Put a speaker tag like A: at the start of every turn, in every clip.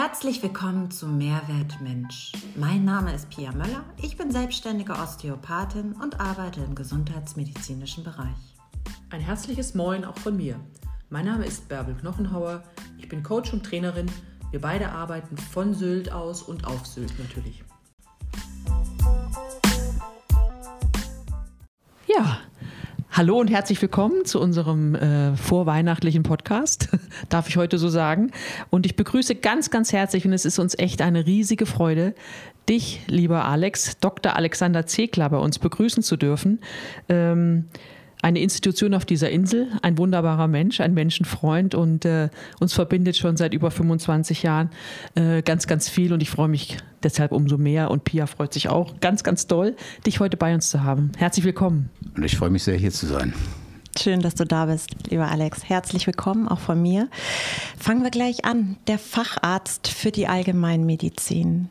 A: Herzlich willkommen zu Mehrwert Mensch. Mein Name ist Pia Möller. Ich bin selbstständige Osteopathin und arbeite im gesundheitsmedizinischen Bereich.
B: Ein herzliches Moin auch von mir. Mein Name ist Bärbel Knochenhauer. Ich bin Coach und Trainerin. Wir beide arbeiten von Sylt aus und auf Sylt natürlich. Hallo und herzlich willkommen zu unserem äh, vorweihnachtlichen Podcast, darf ich heute so sagen. Und ich begrüße ganz, ganz herzlich und es ist uns echt eine riesige Freude, dich, lieber Alex, Dr. Alexander Zekler, bei uns begrüßen zu dürfen. Ähm, eine Institution auf dieser Insel, ein wunderbarer Mensch, ein Menschenfreund und äh, uns verbindet schon seit über 25 Jahren äh, ganz, ganz viel und ich freue mich deshalb umso mehr und Pia freut sich auch ganz, ganz doll, dich heute bei uns zu haben. Herzlich willkommen.
C: Und ich freue mich sehr, hier zu sein.
A: Schön, dass du da bist, lieber Alex. Herzlich willkommen auch von mir. Fangen wir gleich an. Der Facharzt für die Allgemeinmedizin.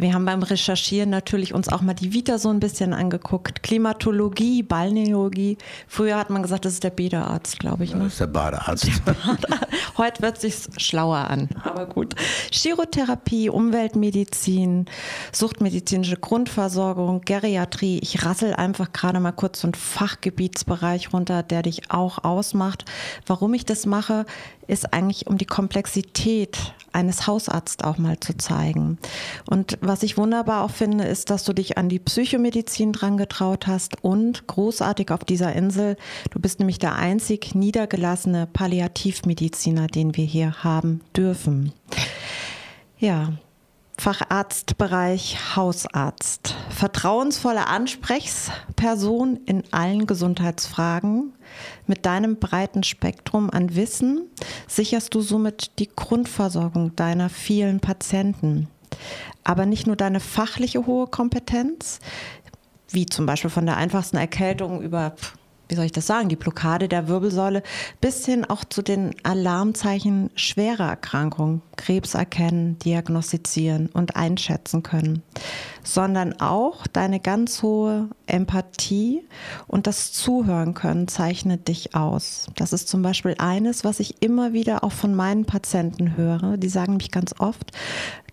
A: Wir haben beim Recherchieren natürlich uns auch mal die Vita so ein bisschen angeguckt. Klimatologie, Balneologie. Früher hat man gesagt, das ist der Bäderarzt, glaube ich.
C: Ne? Das ist der Badearzt. Der Badearzt.
A: Heute wird sich schlauer an, aber gut. Chirotherapie, Umweltmedizin, suchtmedizinische Grundversorgung, Geriatrie. Ich rassel einfach gerade mal kurz so einen Fachgebietsbereich runter, der dich auch ausmacht. Warum ich das mache, ist eigentlich, um die Komplexität eines Hausarztes auch mal zu zeigen. Und was ich wunderbar auch finde, ist, dass du dich an die Psychomedizin dran getraut hast und großartig auf dieser Insel, du bist nämlich der einzig niedergelassene Palliativmediziner, den wir hier haben dürfen. Ja, Facharztbereich Hausarzt. Vertrauensvolle Ansprechperson in allen Gesundheitsfragen. Mit deinem breiten Spektrum an Wissen sicherst du somit die Grundversorgung deiner vielen Patienten. Aber nicht nur deine fachliche hohe Kompetenz, wie zum Beispiel von der einfachsten Erkältung über wie soll ich das sagen, die Blockade der Wirbelsäule bis hin auch zu den Alarmzeichen schwerer Erkrankungen, Krebs erkennen, diagnostizieren und einschätzen können, sondern auch deine ganz hohe Empathie und das Zuhören können zeichnet dich aus. Das ist zum Beispiel eines, was ich immer wieder auch von meinen Patienten höre. Die sagen mich ganz oft,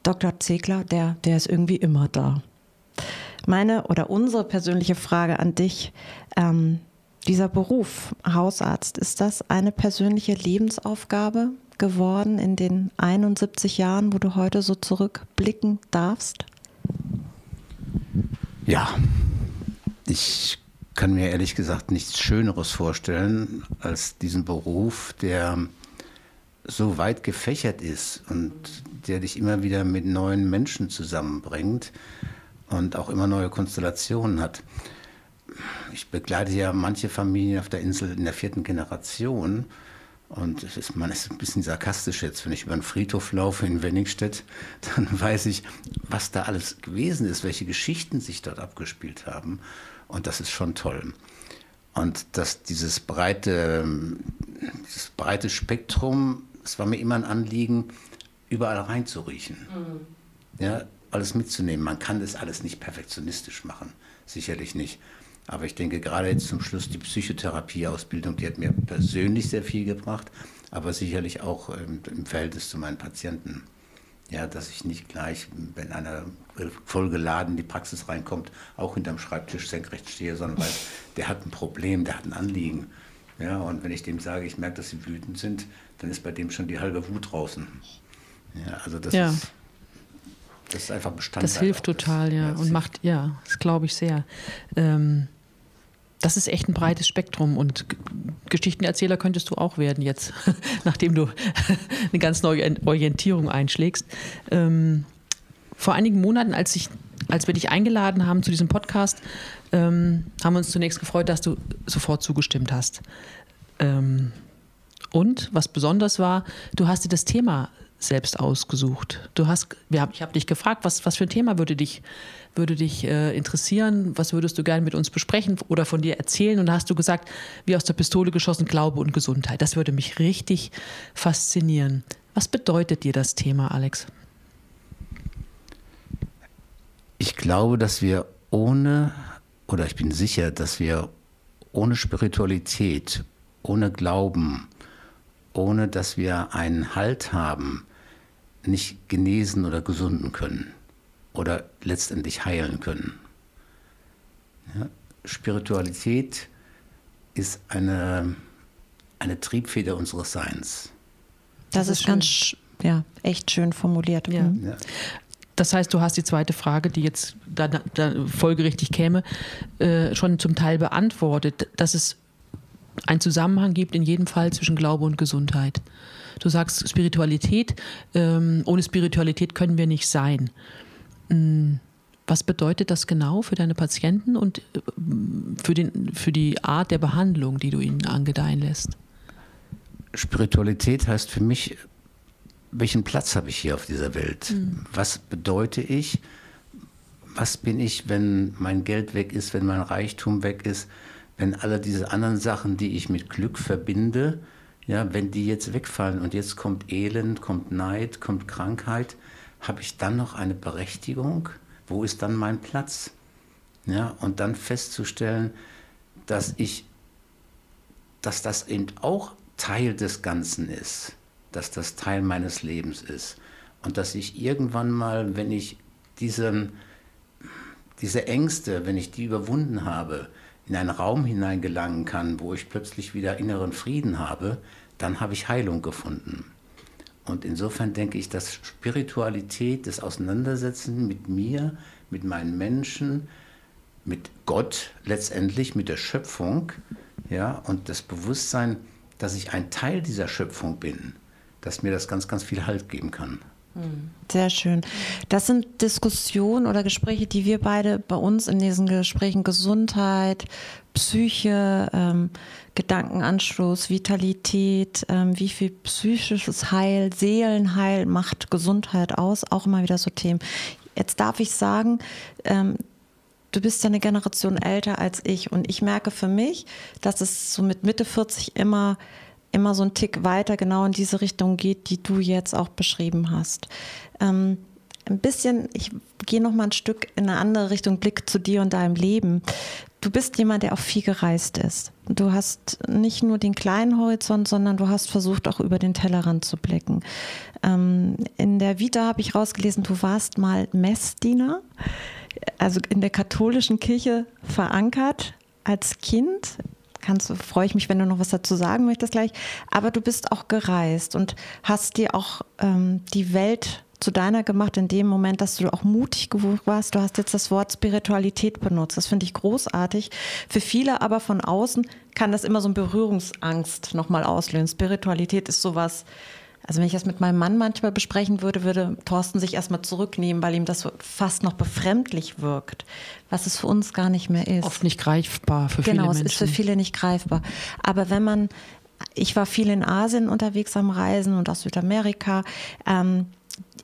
A: Dr. Zegler, der, der ist irgendwie immer da. Meine oder unsere persönliche Frage an dich, ähm, dieser Beruf Hausarzt, ist das eine persönliche Lebensaufgabe geworden in den 71 Jahren, wo du heute so zurückblicken darfst?
C: Ja, ich kann mir ehrlich gesagt nichts Schöneres vorstellen als diesen Beruf, der so weit gefächert ist und der dich immer wieder mit neuen Menschen zusammenbringt und auch immer neue Konstellationen hat ich begleite ja manche Familien auf der Insel in der vierten Generation. Und ist, man ist ein bisschen sarkastisch jetzt, wenn ich über den Friedhof laufe in Wenningstedt, dann weiß ich, was da alles gewesen ist, welche Geschichten sich dort abgespielt haben. Und das ist schon toll. Und dass dieses breite, dieses breite Spektrum, es war mir immer ein Anliegen, überall reinzuriechen. Mhm. Ja, alles mitzunehmen. Man kann das alles nicht perfektionistisch machen, sicherlich nicht. Aber ich denke, gerade jetzt zum Schluss die Psychotherapieausbildung, die hat mir persönlich sehr viel gebracht, aber sicherlich auch ähm, im Verhältnis zu meinen Patienten. Ja, dass ich nicht gleich, wenn einer vollgeladen in die Praxis reinkommt, auch hinterm Schreibtisch senkrecht stehe, sondern weiß, der hat ein Problem, der hat ein Anliegen. Ja, und wenn ich dem sage, ich merke, dass sie wütend sind, dann ist bei dem schon die halbe Wut draußen. Ja, also das ja. ist das ist einfach Bestandteil.
B: Das hilft total, ja. Und macht, ja, das glaube ich sehr. Ähm, das ist echt ein breites Spektrum und Geschichtenerzähler könntest du auch werden jetzt, nachdem du eine ganz neue Orientierung einschlägst. Ähm, vor einigen Monaten, als, ich, als wir dich eingeladen haben zu diesem Podcast, ähm, haben wir uns zunächst gefreut, dass du sofort zugestimmt hast. Ähm, und was besonders war, du hast dir das Thema selbst ausgesucht. Du hast, ich habe dich gefragt, was, was für ein Thema würde dich, würde dich äh, interessieren, was würdest du gerne mit uns besprechen oder von dir erzählen? Und da hast du gesagt, wie aus der Pistole geschossen, Glaube und Gesundheit. Das würde mich richtig faszinieren. Was bedeutet dir das Thema, Alex?
C: Ich glaube, dass wir ohne, oder ich bin sicher, dass wir ohne Spiritualität, ohne Glauben, ohne dass wir einen Halt haben, nicht genesen oder gesunden können oder letztendlich heilen können. Ja, Spiritualität ist eine, eine Triebfeder unseres Seins.
A: Das, das ist, ist ganz, ja, echt schön formuliert. Ja. Mhm. Ja.
B: Das heißt, du hast die zweite Frage, die jetzt da, da folgerichtig käme, äh, schon zum Teil beantwortet, dass es einen Zusammenhang gibt in jedem Fall zwischen Glaube und Gesundheit. Du sagst Spiritualität, ähm, ohne Spiritualität können wir nicht sein. Mhm. Was bedeutet das genau für deine Patienten und äh, für, den, für die Art der Behandlung, die du ihnen angedeihen lässt?
C: Spiritualität heißt für mich welchen Platz habe ich hier auf dieser Welt? Mhm. Was bedeute ich? Was bin ich, wenn mein Geld weg ist, wenn mein Reichtum weg ist, wenn alle diese anderen Sachen, die ich mit Glück verbinde, ja, wenn die jetzt wegfallen und jetzt kommt Elend, kommt Neid, kommt Krankheit, habe ich dann noch eine Berechtigung? Wo ist dann mein Platz? Ja, und dann festzustellen, dass ich, dass das eben auch Teil des Ganzen ist dass das Teil meines Lebens ist und dass ich irgendwann mal, wenn ich diesen, diese Ängste, wenn ich die überwunden habe, in einen Raum hineingelangen kann, wo ich plötzlich wieder inneren Frieden habe, dann habe ich Heilung gefunden. Und insofern denke ich, dass Spiritualität, das Auseinandersetzen mit mir, mit meinen Menschen, mit Gott letztendlich, mit der Schöpfung, ja, und das Bewusstsein, dass ich ein Teil dieser Schöpfung bin, dass mir das ganz, ganz viel Halt geben kann.
A: Sehr schön. Das sind Diskussionen oder Gespräche, die wir beide bei uns in diesen Gesprächen Gesundheit, Psyche, ähm, Gedankenanschluss, Vitalität, ähm, wie viel psychisches Heil, Seelenheil macht Gesundheit aus, auch immer wieder so Themen. Jetzt darf ich sagen, ähm, du bist ja eine Generation älter als ich und ich merke für mich, dass es so mit Mitte 40 immer immer so ein Tick weiter genau in diese Richtung geht, die du jetzt auch beschrieben hast. Ähm, ein bisschen, ich gehe noch mal ein Stück in eine andere Richtung, Blick zu dir und deinem Leben. Du bist jemand, der auch viel gereist ist. Du hast nicht nur den kleinen Horizont, sondern du hast versucht, auch über den Tellerrand zu blicken. Ähm, in der Vita habe ich rausgelesen, du warst mal Messdiener, also in der katholischen Kirche verankert als Kind kannst, freue ich mich, wenn du noch was dazu sagen möchtest gleich. Aber du bist auch gereist und hast dir auch ähm, die Welt zu deiner gemacht in dem Moment, dass du auch mutig geworden warst. Du hast jetzt das Wort Spiritualität benutzt. Das finde ich großartig. Für viele aber von außen kann das immer so eine Berührungsangst nochmal auslösen. Spiritualität ist sowas, also wenn ich das mit meinem Mann manchmal besprechen würde, würde Thorsten sich erstmal zurücknehmen, weil ihm das fast noch befremdlich wirkt, was es für uns gar nicht mehr ist.
B: Oft nicht greifbar für
A: genau,
B: viele Menschen.
A: Genau, es ist für viele nicht greifbar. Aber wenn man, ich war viel in Asien unterwegs am Reisen und auch Südamerika. Ähm,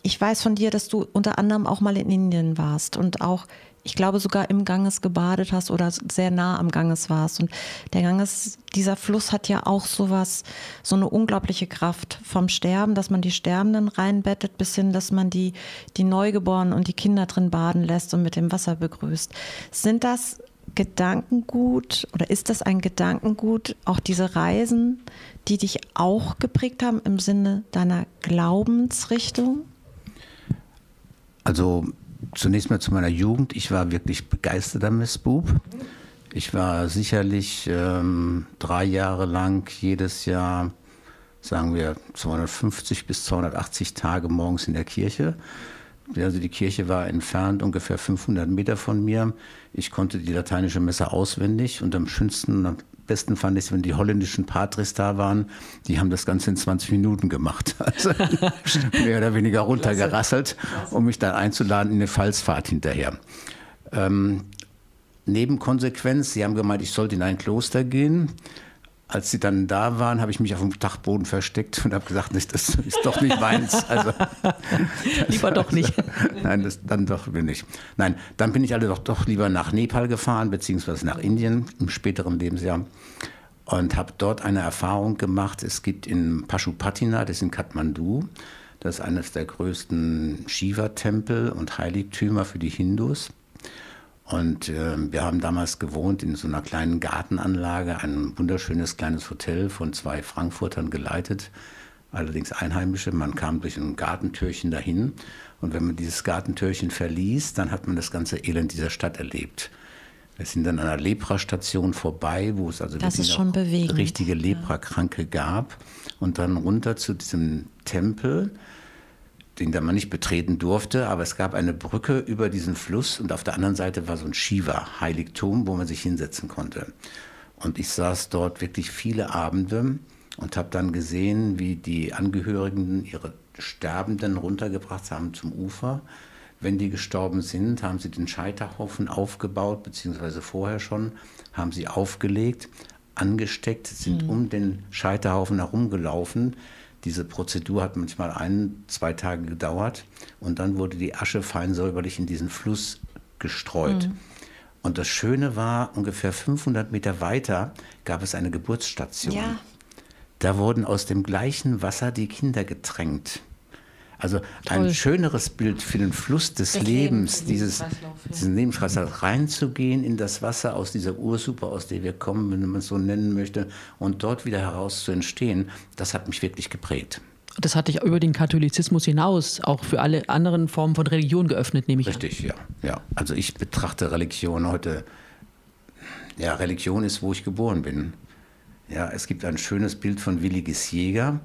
A: ich weiß von dir, dass du unter anderem auch mal in Indien warst und auch ich glaube sogar im Ganges gebadet hast oder sehr nah am Ganges warst. Und der Ganges, dieser Fluss hat ja auch sowas, so eine unglaubliche Kraft vom Sterben, dass man die Sterbenden reinbettet, bis hin, dass man die, die Neugeborenen und die Kinder drin baden lässt und mit dem Wasser begrüßt. Sind das Gedankengut oder ist das ein Gedankengut, auch diese Reisen, die dich auch geprägt haben im Sinne deiner Glaubensrichtung?
C: Also zunächst mal zu meiner Jugend. Ich war wirklich begeisterter Missbub. Ich war sicherlich ähm, drei Jahre lang jedes Jahr, sagen wir, 250 bis 280 Tage morgens in der Kirche. Also die Kirche war entfernt ungefähr 500 Meter von mir. Ich konnte die lateinische Messe auswendig und am schönsten, besten fand ich es, wenn die holländischen Patris da waren. Die haben das Ganze in 20 Minuten gemacht. Also mehr oder weniger runtergerasselt, um mich dann einzuladen in eine Fallsfahrt hinterher. Ähm, Nebenkonsequenz, sie haben gemeint, ich sollte in ein Kloster gehen als sie dann da waren, habe ich mich auf dem Dachboden versteckt und habe gesagt, das ist doch nicht meins. Also,
B: lieber doch nicht.
C: Nein, das, dann doch nicht. Nein, dann bin ich alle doch, doch lieber nach Nepal gefahren, beziehungsweise nach Indien im späteren Lebensjahr und habe dort eine Erfahrung gemacht. Es gibt in Pashupatina, das ist in Kathmandu, das ist eines der größten Shiva-Tempel und Heiligtümer für die Hindus. Und äh, wir haben damals gewohnt in so einer kleinen Gartenanlage, ein wunderschönes kleines Hotel von zwei Frankfurtern geleitet, allerdings Einheimische. Man kam durch ein Gartentürchen dahin und wenn man dieses Gartentürchen verließ, dann hat man das ganze Elend dieser Stadt erlebt. Wir sind dann an einer Leprastation vorbei, wo es also richtige Leprakranke gab. Und dann runter zu diesem Tempel, den da man nicht betreten durfte, aber es gab eine Brücke über diesen Fluss und auf der anderen Seite war so ein Shiva-Heiligtum, wo man sich hinsetzen konnte. Und ich saß dort wirklich viele Abende und habe dann gesehen, wie die Angehörigen ihre Sterbenden runtergebracht haben zum Ufer. Wenn die gestorben sind, haben sie den Scheiterhaufen aufgebaut, beziehungsweise vorher schon, haben sie aufgelegt, angesteckt, sind mhm. um den Scheiterhaufen herumgelaufen. Diese Prozedur hat manchmal ein, zwei Tage gedauert und dann wurde die Asche fein säuberlich in diesen Fluss gestreut. Mhm. Und das Schöne war, ungefähr 500 Meter weiter gab es eine Geburtsstation. Ja. Da wurden aus dem gleichen Wasser die Kinder getränkt. Also Toll. ein schöneres Bild für den Fluss des das Lebens, Leben, dieses, ja. diesen Lebenskreislauf reinzugehen in das Wasser aus dieser Ursuppe, aus der wir kommen, wenn man es so nennen möchte, und dort wieder heraus zu entstehen, das hat mich wirklich geprägt.
B: Das hat dich über den Katholizismus hinaus auch für alle anderen Formen von Religion geöffnet, nehme ich
C: Richtig, an. ja, ja. Also ich betrachte Religion heute, ja, Religion ist, wo ich geboren bin. Ja, es gibt ein schönes Bild von Willi Gisjäger,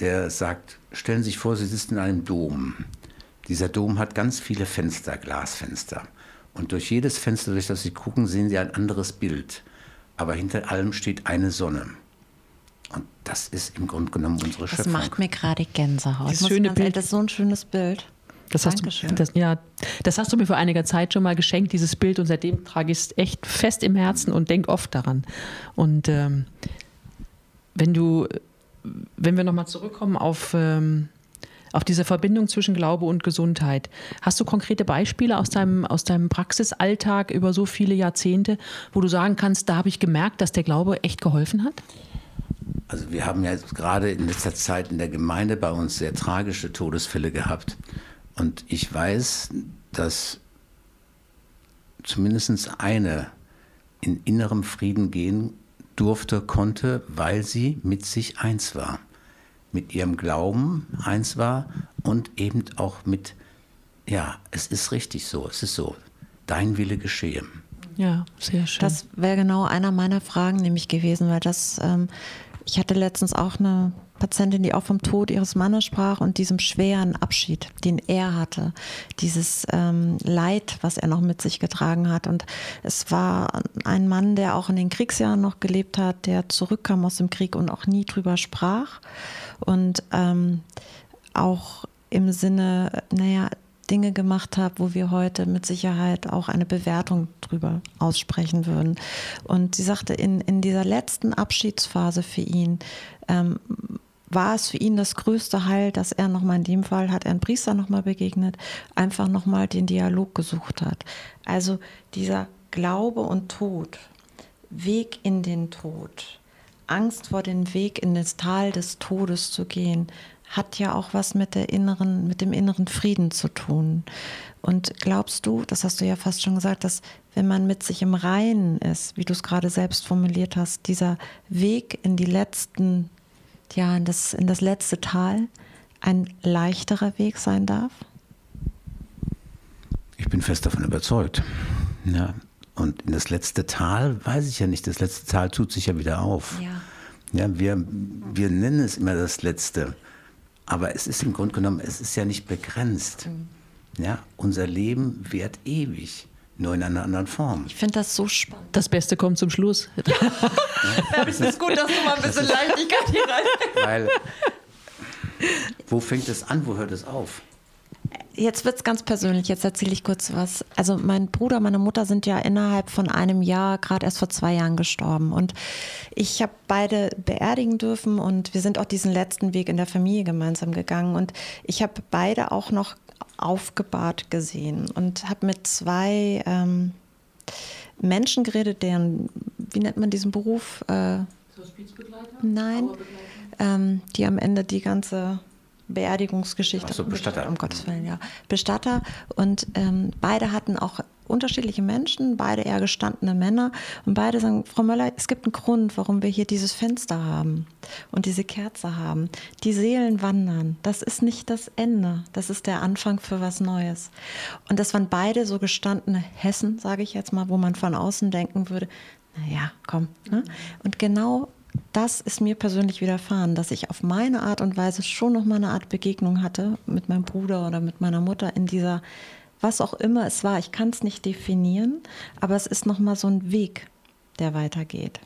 C: der sagt, stellen Sie sich vor, Sie sitzen in einem Dom. Dieser Dom hat ganz viele Fenster, Glasfenster. Und durch jedes Fenster, durch das Sie gucken, sehen Sie ein anderes Bild. Aber hinter allem steht eine Sonne. Und das ist im Grunde genommen unsere das Schöpfung.
A: Das macht mir gerade Gänsehaut. Das, schöne Bild. das ist so ein schönes Bild.
B: Das hast, du, das, ja, das hast du mir vor einiger Zeit schon mal geschenkt, dieses Bild, und seitdem trage ich es echt fest im Herzen und denke oft daran. Und ähm, wenn du, wenn wir nochmal zurückkommen auf, ähm, auf diese Verbindung zwischen Glaube und Gesundheit, hast du konkrete Beispiele aus deinem, aus deinem Praxisalltag über so viele Jahrzehnte, wo du sagen kannst, da habe ich gemerkt, dass der Glaube echt geholfen hat?
C: Also wir haben ja gerade in letzter Zeit in der Gemeinde bei uns sehr tragische Todesfälle gehabt. Und ich weiß, dass zumindest eine in innerem Frieden gehen durfte, konnte, weil sie mit sich eins war. Mit ihrem Glauben eins war und eben auch mit, ja, es ist richtig so, es ist so, dein Wille geschehe.
B: Ja, sehr schön.
A: Das wäre genau einer meiner Fragen nämlich gewesen, weil das, ähm, ich hatte letztens auch eine Patientin, die auch vom Tod ihres Mannes sprach und diesem schweren Abschied, den er hatte, dieses ähm, Leid, was er noch mit sich getragen hat. Und es war ein Mann, der auch in den Kriegsjahren noch gelebt hat, der zurückkam aus dem Krieg und auch nie drüber sprach. Und ähm, auch im Sinne, naja, Dinge gemacht hat, wo wir heute mit Sicherheit auch eine Bewertung drüber aussprechen würden. Und sie sagte, in, in dieser letzten Abschiedsphase für ihn ähm, war es für ihn das größte Heil, dass er nochmal in dem Fall, hat er einen Priester nochmal begegnet, einfach nochmal den Dialog gesucht hat. Also dieser Glaube und Tod, Weg in den Tod, Angst vor dem Weg in das Tal des Todes zu gehen, hat ja auch was mit der inneren, mit dem inneren Frieden zu tun. Und glaubst du, das hast du ja fast schon gesagt, dass wenn man mit sich im Reinen ist, wie du es gerade selbst formuliert hast, dieser Weg in die letzten ja, in das, in das letzte Tal ein leichterer Weg sein darf?
C: Ich bin fest davon überzeugt. Ja. Und in das letzte Tal weiß ich ja nicht. Das letzte Tal tut sich ja wieder auf. Ja. Ja, wir, wir nennen es immer das Letzte. Aber es ist im Grunde genommen, es ist ja nicht begrenzt. Mhm. Ja, unser Leben währt ewig nur in einer anderen Form.
A: Ich finde das so spannend.
B: Das Beste kommt zum Schluss. Ja,
A: ja es ist gut, dass du mal ein bisschen Leichtigkeit hier rein. Weil,
C: wo fängt es an, wo hört es auf?
A: Jetzt wird es ganz persönlich, jetzt erzähle ich kurz was. Also mein Bruder, meine Mutter sind ja innerhalb von einem Jahr, gerade erst vor zwei Jahren gestorben. Und ich habe beide beerdigen dürfen und wir sind auch diesen letzten Weg in der Familie gemeinsam gegangen. Und ich habe beide auch noch aufgebahrt gesehen und habe mit zwei ähm, Menschen geredet, deren, wie nennt man diesen Beruf? Äh, Hospizbegleiter? Nein, ähm, die am Ende die ganze Beerdigungsgeschichte.
C: Ach so, Bestatter.
A: Um Gottes Willen, ja. Bestatter. Und ähm, beide hatten auch unterschiedliche Menschen, beide eher gestandene Männer und beide sagen, Frau Möller, es gibt einen Grund, warum wir hier dieses Fenster haben und diese Kerze haben. Die Seelen wandern. Das ist nicht das Ende. Das ist der Anfang für was Neues. Und das waren beide so gestandene Hessen, sage ich jetzt mal, wo man von außen denken würde, naja, komm. Ne? Und genau das ist mir persönlich widerfahren, dass ich auf meine Art und Weise schon noch mal eine Art Begegnung hatte mit meinem Bruder oder mit meiner Mutter in dieser was auch immer es war. Ich kann es nicht definieren, aber es ist nochmal so ein Weg, der weitergeht.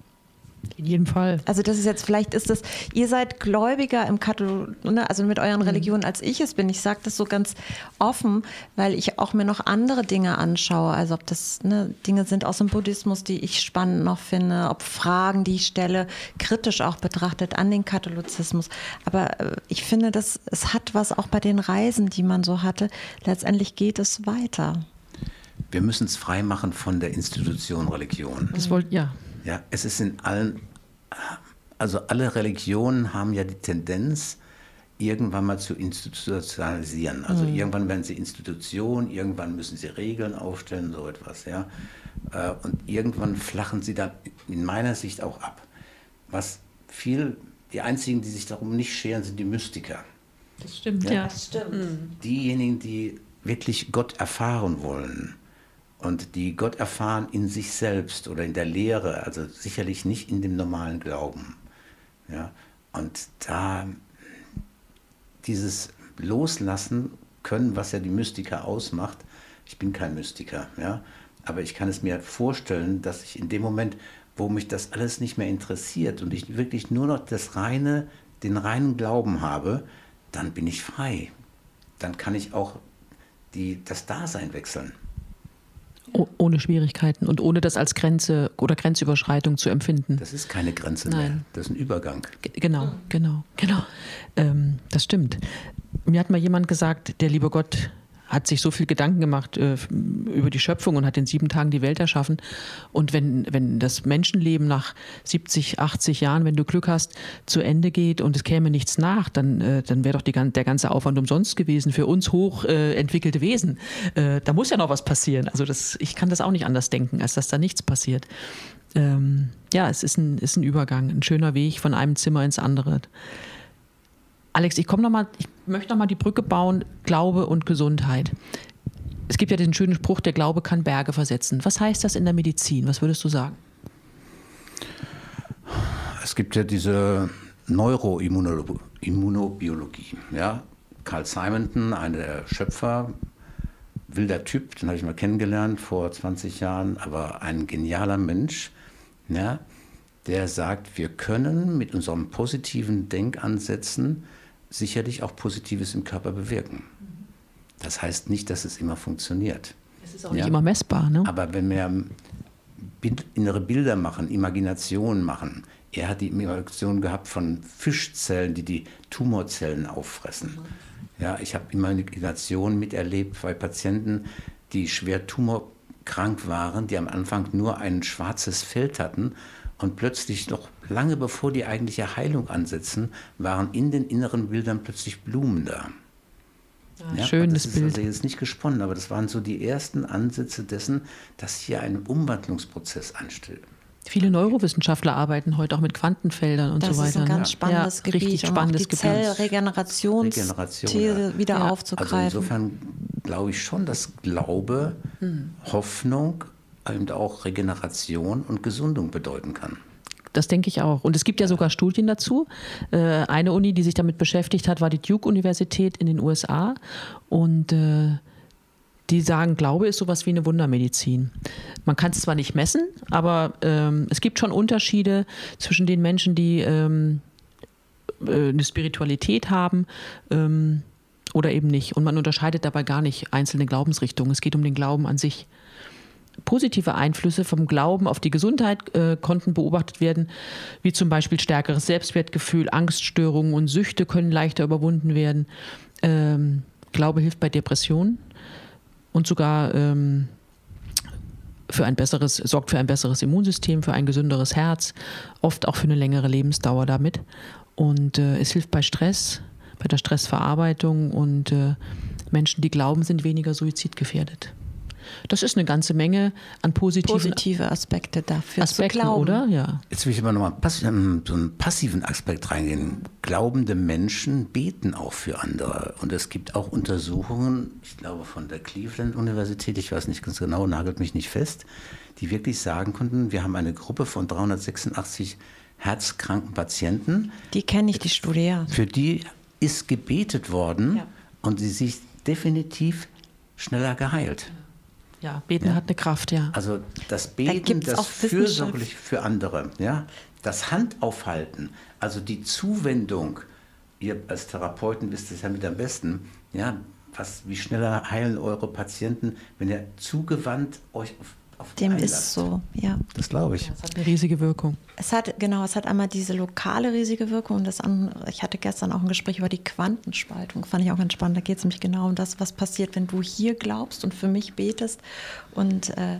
B: In jedem Fall.
A: Also das ist jetzt, vielleicht ist das, ihr seid gläubiger im Kathol, ne, also mit euren mhm. Religionen, als ich es bin. Ich sage das so ganz offen, weil ich auch mir noch andere Dinge anschaue. Also ob das ne, Dinge sind aus dem Buddhismus, die ich spannend noch finde, ob Fragen, die ich stelle, kritisch auch betrachtet an den Katholizismus. Aber äh, ich finde, dass es hat was auch bei den Reisen, die man so hatte. Letztendlich geht es weiter.
C: Wir müssen es freimachen von der Institution Religion.
B: Das wollt, ja.
C: Ja, es ist in allen, also alle Religionen haben ja die Tendenz, irgendwann mal zu institutionalisieren. Also mhm. irgendwann werden sie Institution, irgendwann müssen sie Regeln aufstellen, so etwas, ja. Äh, und irgendwann flachen sie dann in meiner Sicht auch ab. Was viel, die einzigen, die sich darum nicht scheren, sind die Mystiker.
B: Das stimmt, ja. ja. Das stimmt.
C: Diejenigen, die wirklich Gott erfahren wollen und die Gott erfahren in sich selbst oder in der Lehre, also sicherlich nicht in dem normalen Glauben. Ja? Und da dieses Loslassen können, was ja die Mystiker ausmacht, ich bin kein Mystiker, ja, aber ich kann es mir vorstellen, dass ich in dem Moment, wo mich das alles nicht mehr interessiert und ich wirklich nur noch das reine, den reinen Glauben habe, dann bin ich frei. Dann kann ich auch die, das Dasein wechseln.
B: Ohne Schwierigkeiten und ohne das als Grenze oder Grenzüberschreitung zu empfinden.
C: Das ist keine Grenze Nein. mehr, das ist ein Übergang.
B: G genau, genau, genau. Ähm, das stimmt. Mir hat mal jemand gesagt, der liebe Gott hat sich so viel Gedanken gemacht äh, über die Schöpfung und hat in sieben Tagen die Welt erschaffen. Und wenn, wenn das Menschenleben nach 70, 80 Jahren, wenn du Glück hast, zu Ende geht und es käme nichts nach, dann, äh, dann wäre doch die, der ganze Aufwand umsonst gewesen für uns hochentwickelte äh, Wesen. Äh, da muss ja noch was passieren. Also das, ich kann das auch nicht anders denken, als dass da nichts passiert. Ähm, ja, es ist ein, ist ein Übergang, ein schöner Weg von einem Zimmer ins andere. Alex, ich komme noch mal, ich möchte noch mal die Brücke bauen, Glaube und Gesundheit. Es gibt ja diesen schönen Spruch, der Glaube kann Berge versetzen. Was heißt das in der Medizin? Was würdest du sagen?
C: Es gibt ja diese Neuroimmunobiologie. Ja? Carl Simonton, einer der Schöpfer, wilder Typ, den habe ich mal kennengelernt vor 20 Jahren, aber ein genialer Mensch. Ja? der sagt, wir können mit unseren positiven Denkansätzen sicherlich auch Positives im Körper bewirken. Das heißt nicht, dass es immer funktioniert.
B: Es ist auch nicht immer messbar. Ne?
C: Aber wenn wir innere Bilder machen, Imaginationen machen, er hat die Imagination gehabt von Fischzellen, die die Tumorzellen auffressen. Ja, ich habe Imaginationen miterlebt bei Patienten, die schwer tumorkrank waren, die am Anfang nur ein schwarzes Feld hatten und plötzlich noch lange bevor die eigentliche Heilung ansetzen, waren in den inneren Bildern plötzlich Blumen da.
B: Ja, ja, Schönes
C: das
B: Bild.
C: ist also jetzt nicht gesponnen, aber das waren so die ersten Ansätze dessen, dass hier ein Umwandlungsprozess ansteht.
B: Viele Neurowissenschaftler arbeiten heute auch mit Quantenfeldern und
A: das
B: so weiter. Das
A: ist ein ganz spannendes ja, Gebiet,
B: richtig spannendes
A: um die Zellregenerationsthese ja. wieder ja. aufzugreifen. Also
C: insofern glaube ich schon, dass Glaube, hm. Hoffnung eben auch Regeneration und Gesundung bedeuten kann.
B: Das denke ich auch. Und es gibt ja sogar Studien dazu. Äh, eine Uni, die sich damit beschäftigt hat, war die Duke-Universität in den USA. Und äh, die sagen, Glaube ist sowas wie eine Wundermedizin. Man kann es zwar nicht messen, aber ähm, es gibt schon Unterschiede zwischen den Menschen, die ähm, äh, eine Spiritualität haben ähm, oder eben nicht. Und man unterscheidet dabei gar nicht einzelne Glaubensrichtungen. Es geht um den Glauben an sich positive Einflüsse vom Glauben auf die Gesundheit äh, konnten beobachtet werden, wie zum Beispiel stärkeres Selbstwertgefühl, Angststörungen und Süchte können leichter überwunden werden. Ähm, Glaube hilft bei Depressionen und sogar ähm, für ein besseres, sorgt für ein besseres Immunsystem, für ein gesünderes Herz, oft auch für eine längere Lebensdauer damit. Und äh, es hilft bei Stress, bei der Stressverarbeitung und äh, Menschen, die glauben, sind weniger suizidgefährdet. Das ist eine ganze Menge an positiven
A: Positive Aspekte dafür
B: Aspekten,
A: zu glauben.
B: oder? Ja.
C: Jetzt will ich aber nochmal pass ähm, so einen passiven Aspekt reingehen. Glaubende Menschen beten auch für andere. Und es gibt auch Untersuchungen, ich glaube von der Cleveland-Universität, ich weiß nicht ganz genau, nagelt mich nicht fest, die wirklich sagen konnten, wir haben eine Gruppe von 386 herzkranken Patienten.
A: Die kenne ich, die Studie, ja.
C: Für die ist gebetet worden
A: Ja.
C: und sie sich definitiv schneller geheilt.
B: Ja, beten
C: Ja.
B: hat eine Kraft, ja.
C: Also das Beten, das fürsorglich für andere, ja, das Handaufhalten, also die Zuwendung. Ihr als Therapeuten wisst es ja mit am besten, ja, was, wie schneller heilen eure Patienten, wenn ihr zugewandt euch auf
A: Dem
C: einlasst.
A: ist so, ja.
C: Das glaube ich.
B: Das hat eine riesige Wirkung.
A: Es hat, genau, es hat einmal diese lokale riesige Wirkung und das andere, ich hatte gestern auch ein Gespräch über die Quantenspaltung, fand ich auch ganz spannend. Da geht es nämlich genau um das, was passiert, wenn du hier glaubst und für mich betest und äh,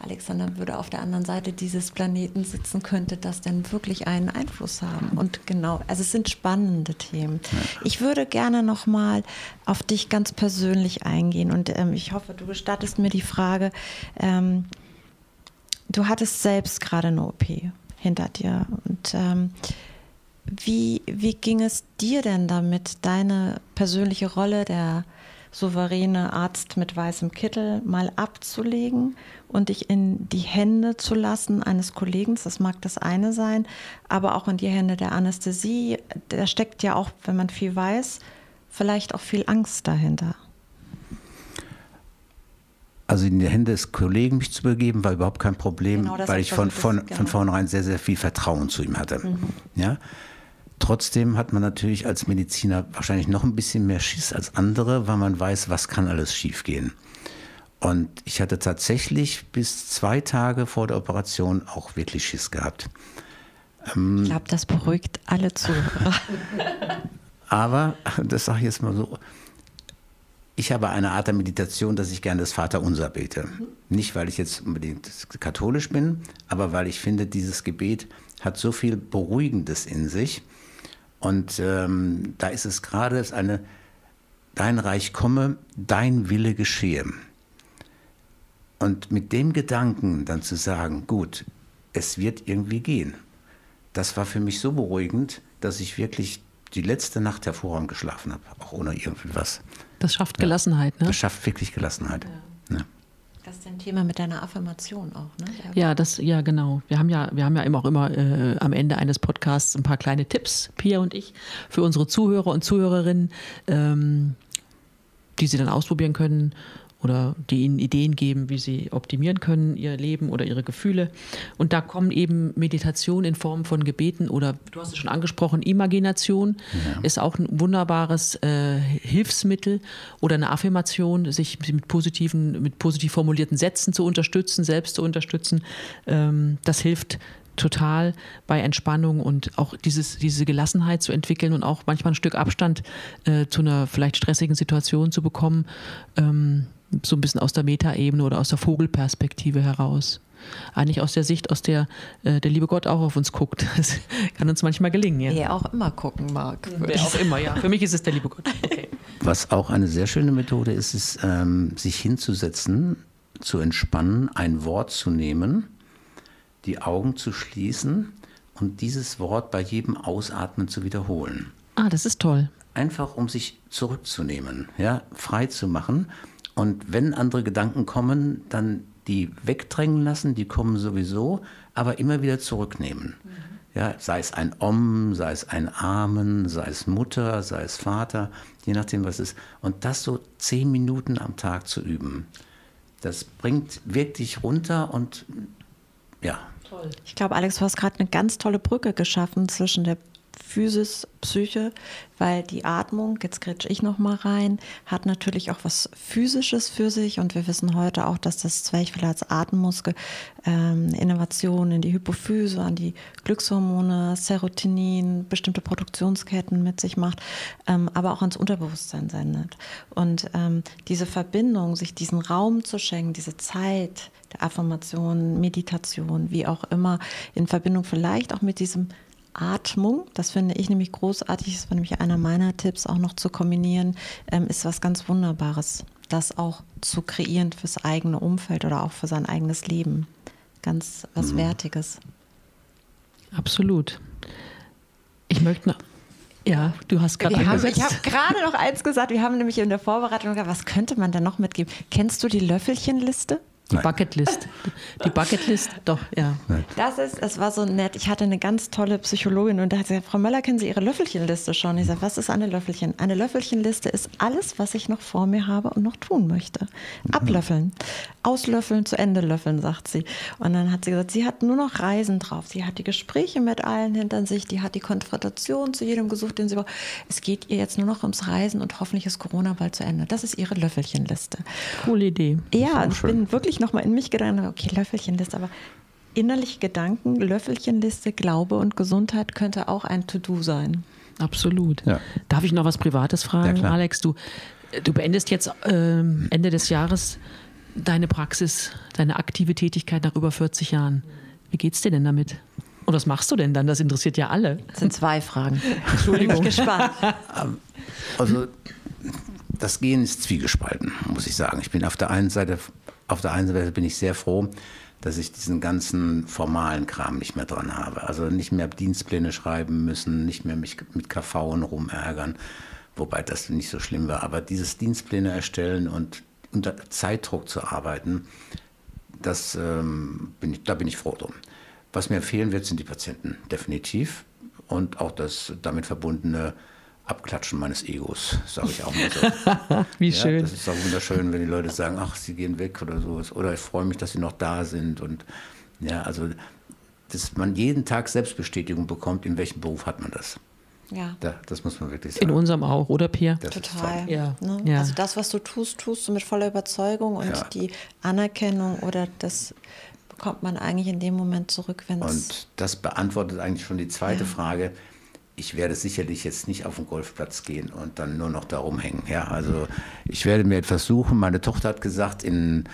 A: Alexander würde auf der anderen Seite dieses Planeten sitzen, könnte das denn wirklich einen Einfluss haben? Und genau, also es sind spannende Themen. Ich würde gerne nochmal auf dich ganz persönlich eingehen und ähm, ich hoffe, du gestattest mir die Frage, ähm, du hattest selbst gerade eine OP hinter dir. Und ähm, wie, wie ging es dir denn damit, deine persönliche Rolle, der souveräne Arzt mit weißem Kittel, mal abzulegen und dich in die Hände zu lassen eines Kollegen? Das mag das eine sein, aber auch in die Hände der Anästhesie. Da steckt ja auch, wenn man viel weiß, vielleicht auch viel Angst dahinter.
C: Also in die Hände des Kollegen mich zu begeben, war überhaupt kein Problem,
A: Genau,
C: weil ich von, von,
A: das-
C: von
A: genau.
C: vornherein sehr, sehr viel Vertrauen zu ihm hatte. Ja? Trotzdem hat man natürlich als Mediziner wahrscheinlich noch ein bisschen mehr Schiss als andere, weil man weiß, was kann alles schiefgehen. Und ich hatte tatsächlich bis zwei Tage vor der Operation auch wirklich Schiss gehabt.
A: Ich glaube, das beruhigt alle Zuhörer.
C: Aber, das sage ich jetzt mal so, ich habe eine Art der Meditation, dass ich gerne das Vaterunser bete. Nicht, weil ich jetzt unbedingt katholisch bin, aber weil ich finde, dieses Gebet hat so viel Beruhigendes in sich. Und ähm, da ist es gerade es ist eine, dein Reich komme, dein Wille geschehe. Und mit dem Gedanken dann zu sagen, gut, es wird irgendwie gehen. Das war für mich so beruhigend, dass ich wirklich die letzte Nacht hervorragend geschlafen habe, auch ohne irgendwie was.
B: Das schafft Gelassenheit, ne?
C: Das schafft wirklich Gelassenheit. Ja.
A: Das ist ein Thema mit deiner Affirmation auch, ne?
B: Ja, das, ja, genau. Wir haben ja, wir haben ja immer auch immer äh, am Ende eines Podcasts ein paar kleine Tipps, Pia und ich, für unsere Zuhörer und Zuhörerinnen, ähm, die sie dann ausprobieren können oder die ihnen Ideen geben, wie sie optimieren können, ihr Leben oder ihre Gefühle. Und da kommen eben Meditation in Form von Gebeten oder, du hast es schon angesprochen, Imagination ist auch ein wunderbares äh, Hilfsmittel oder eine Affirmation, sich mit positiven, mit positiv formulierten Sätzen zu unterstützen, selbst zu unterstützen. Ähm, das hilft total bei Entspannung und auch dieses, diese Gelassenheit zu entwickeln und auch manchmal ein Stück Abstand äh, zu einer vielleicht stressigen Situation zu bekommen, ähm, so ein bisschen aus der Metaebene oder aus der Vogelperspektive heraus. Eigentlich aus der Sicht, aus der äh, der liebe Gott auch auf uns guckt. Das kann uns manchmal gelingen, ja.
A: Wer auch immer gucken mag.
B: Wer auch immer, ja. Für mich ist es der liebe Gott. Okay.
C: Was auch eine sehr schöne Methode ist, ist, ähm, sich hinzusetzen, zu entspannen, ein Wort zu nehmen, die Augen zu schließen und dieses Wort bei jedem Ausatmen zu wiederholen.
B: Ah, das ist toll.
C: Einfach um sich zurückzunehmen, ja, frei zu machen. Und wenn andere Gedanken kommen, dann die wegdrängen lassen, die kommen sowieso, aber immer wieder zurücknehmen. Ja, sei es ein Om, sei es ein Amen, sei es Mutter, sei es Vater, je nachdem, was es ist. Und das so zehn Minuten am Tag zu üben, das bringt wirklich runter und ja,
A: Ich glaube, Alex, du hast gerade eine ganz tolle Brücke geschaffen zwischen der Physis, Psyche, weil die Atmung, jetzt grätsche ich noch mal rein, hat natürlich auch was Physisches für sich und wir wissen heute auch, dass das Zwerchfell als Atemmuskel ähm, Innovationen in die Hypophyse, an die Glückshormone, Serotonin, bestimmte Produktionsketten mit sich macht, ähm, aber auch ans Unterbewusstsein sendet. Und ähm, diese Verbindung, sich diesen Raum zu schenken, diese Zeit der Affirmation, Meditation, wie auch immer, in Verbindung vielleicht auch mit diesem Atmung, das finde ich nämlich großartig, das war nämlich einer meiner Tipps, auch noch zu kombinieren, ähm, ist was ganz Wunderbares. das auch zu kreieren fürs eigene Umfeld oder auch für sein eigenes Leben. Ganz was mhm. Wertiges.
B: Absolut. Ich möchte noch. Ja, du hast gerade
A: Ich habe gerade noch eins gesagt. Wir haben nämlich in der Vorbereitung gesagt, was könnte man denn noch mitgeben? Kennst du die Löffelchenliste?
B: Die Bucketlist. Die Bucketlist, doch, ja.
A: Das ist, es war so nett. Ich hatte eine ganz tolle Psychologin und da hat sie gesagt, Frau Möller, kennen Sie Ihre Löffelchenliste schon? Ich sage, was ist eine Löffelchen? Eine Löffelchenliste ist alles, was ich noch vor mir habe und noch tun möchte. Ablöffeln, auslöffeln, zu Ende löffeln, sagt sie. Und dann hat sie gesagt, sie hat nur noch Reisen drauf. Sie hat die Gespräche mit allen hinter sich, die hat die Konfrontation zu jedem gesucht, den sie braucht. Es geht ihr jetzt nur noch ums Reisen und hoffentlich ist Corona bald zu Ende. Das ist ihre Löffelchenliste.
B: Coole Idee.
A: Ja, ich bin wirklich wirklich nochmal in mich gedacht, okay, Löffelchenliste, aber innerliche Gedanken, Löffelchenliste, Glaube und Gesundheit könnte auch ein To-Do sein.
B: Absolut. Ja. Darf ich noch was Privates fragen, ja, Alex? Du, du beendest jetzt äh, Ende des Jahres deine Praxis, deine aktive Tätigkeit nach über 40 Jahren. Wie geht's dir denn damit? Und was machst du denn dann? Das interessiert ja alle.
A: Das sind zwei Fragen. Entschuldigung. Bin ich gespannt.
C: Also das Gehen ist zwiegespalten, muss ich sagen. Ich bin auf der einen Seite auf der einen Seite bin ich sehr froh, dass ich diesen ganzen formalen Kram nicht mehr dran habe. Also nicht mehr Dienstpläne schreiben müssen, nicht mehr mich mit KV rumärgern, wobei das nicht so schlimm war. Aber dieses Dienstpläne erstellen und unter Zeitdruck zu arbeiten, das, ähm, bin ich, da bin ich froh drum. Was mir fehlen wird, sind die Patienten, definitiv. Und auch das damit verbundene Abklatschen meines Egos, sage ich auch mal so.
B: Wie ja, schön.
C: Das ist auch wunderschön, wenn die Leute sagen, ach, sie gehen weg oder sowas. Oder ich freue mich, dass sie noch da sind. Und ja, also, dass man jeden Tag Selbstbestätigung bekommt, in welchem Beruf hat man das? Ja. Da, das muss man wirklich sagen.
B: In unserem auch, oder Pia?
A: Das Total. Ja. Ne? ja. Also das, was du tust, tust du mit voller Überzeugung und ja. die Anerkennung oder das bekommt man eigentlich in dem Moment zurück, wenn es.
C: Und das beantwortet eigentlich schon die zweite ja. Frage ich werde sicherlich jetzt nicht auf den Golfplatz gehen und dann nur noch da rumhängen. Ja, also ich werde mir etwas suchen. Meine Tochter hat gesagt, in,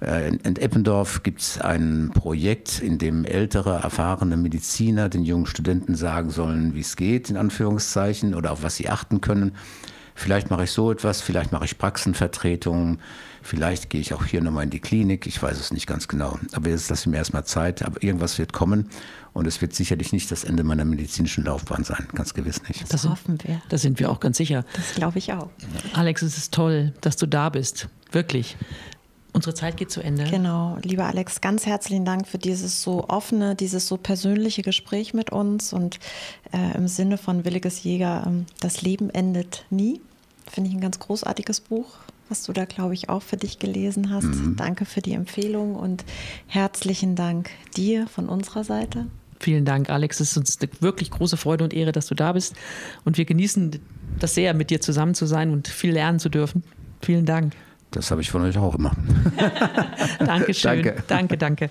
C: äh, in Eppendorf gibt es ein Projekt, in dem ältere, erfahrene Mediziner den jungen Studenten sagen sollen, wie es geht, in Anführungszeichen, oder auf was sie achten können. Vielleicht mache ich so etwas, vielleicht mache ich Praxenvertretungen, vielleicht gehe ich auch hier nochmal in die Klinik, ich weiß es nicht ganz genau. Aber jetzt lasse ich mir erstmal Zeit, aber irgendwas wird kommen und es wird sicherlich nicht das Ende meiner medizinischen Laufbahn sein, ganz gewiss nicht.
A: Das, das hoffen wir.
B: Da sind wir auch ganz sicher.
A: Das glaube ich auch.
B: Alex, es ist toll, dass du da bist, wirklich. Unsere Zeit geht zu Ende.
A: Genau, lieber Alex, ganz herzlichen Dank für dieses so offene, dieses so persönliche Gespräch mit uns und äh, im Sinne von Williges Jäger, äh, das Leben endet nie. Finde ich ein ganz großartiges Buch, was du da, glaube ich, auch für dich gelesen hast. Mhm. Danke für die Empfehlung und herzlichen Dank dir von unserer Seite.
B: Vielen Dank, Alex. Es ist uns eine wirklich große Freude und Ehre, dass du da bist. Und wir genießen das sehr, mit dir zusammen zu sein und viel lernen zu dürfen. Vielen Dank.
C: Das habe ich von euch auch immer.
B: Dankeschön. Danke, danke. danke.